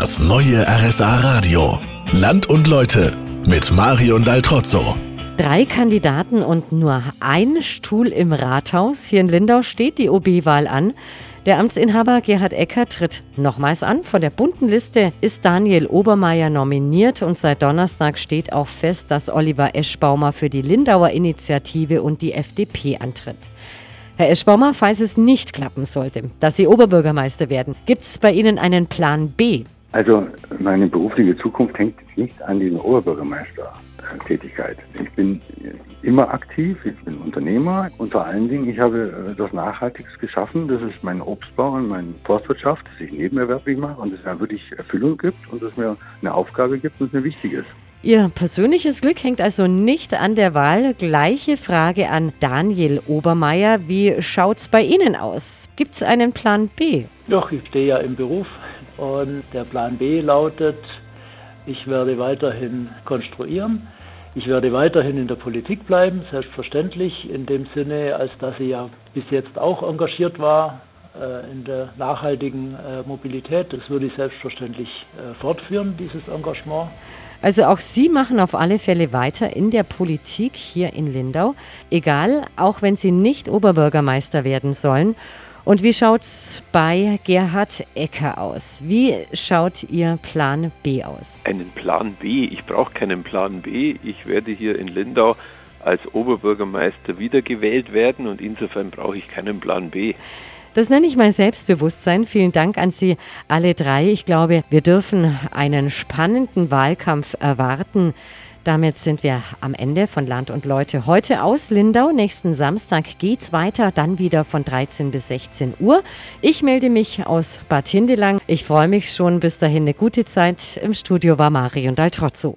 Das neue RSA Radio. Land und Leute mit Marion Daltrozzo. Drei Kandidaten und nur ein Stuhl im Rathaus. Hier in Lindau steht die OB-Wahl an. Der Amtsinhaber Gerhard Ecker tritt nochmals an. Von der bunten Liste ist Daniel Obermeier nominiert und seit Donnerstag steht auch fest, dass Oliver Eschbaumer für die Lindauer Initiative und die FDP antritt. Herr Eschbaumer, falls es nicht klappen sollte, dass Sie Oberbürgermeister werden, gibt es bei Ihnen einen Plan B? Also meine berufliche Zukunft hängt nicht an dieser Oberbürgermeistertätigkeit. Ich bin immer aktiv, ich bin Unternehmer und vor allen Dingen, ich habe das Nachhaltiges geschaffen. Das ist mein Obstbau und meine Forstwirtschaft, das ich nebenerwerblich mache und es mir wirklich Erfüllung gibt und es mir eine Aufgabe gibt und es mir wichtig ist. Ihr persönliches Glück hängt also nicht an der Wahl. Gleiche Frage an Daniel Obermeier. Wie schaut's bei Ihnen aus? Gibt's einen Plan B? Doch, ich stehe ja im Beruf und der Plan B lautet, ich werde weiterhin konstruieren. Ich werde weiterhin in der Politik bleiben, selbstverständlich, in dem Sinne, als dass ich ja bis jetzt auch engagiert war äh, in der nachhaltigen äh, Mobilität. Das würde ich selbstverständlich äh, fortführen, dieses Engagement. Also auch Sie machen auf alle Fälle weiter in der Politik hier in Lindau, egal, auch wenn Sie nicht Oberbürgermeister werden sollen. Und wie schaut's bei Gerhard Ecker aus? Wie schaut Ihr Plan B aus? Einen Plan B? Ich brauche keinen Plan B. Ich werde hier in Lindau als Oberbürgermeister wiedergewählt werden und insofern brauche ich keinen Plan B. Das nenne ich mein Selbstbewusstsein. Vielen Dank an Sie alle drei. Ich glaube, wir dürfen einen spannenden Wahlkampf erwarten. Damit sind wir am Ende von Land und Leute heute aus Lindau. Nächsten Samstag geht's weiter, dann wieder von 13 bis 16 Uhr. Ich melde mich aus Bad Hindelang. Ich freue mich schon. Bis dahin eine gute Zeit. Im Studio war Marion Daltrozzo.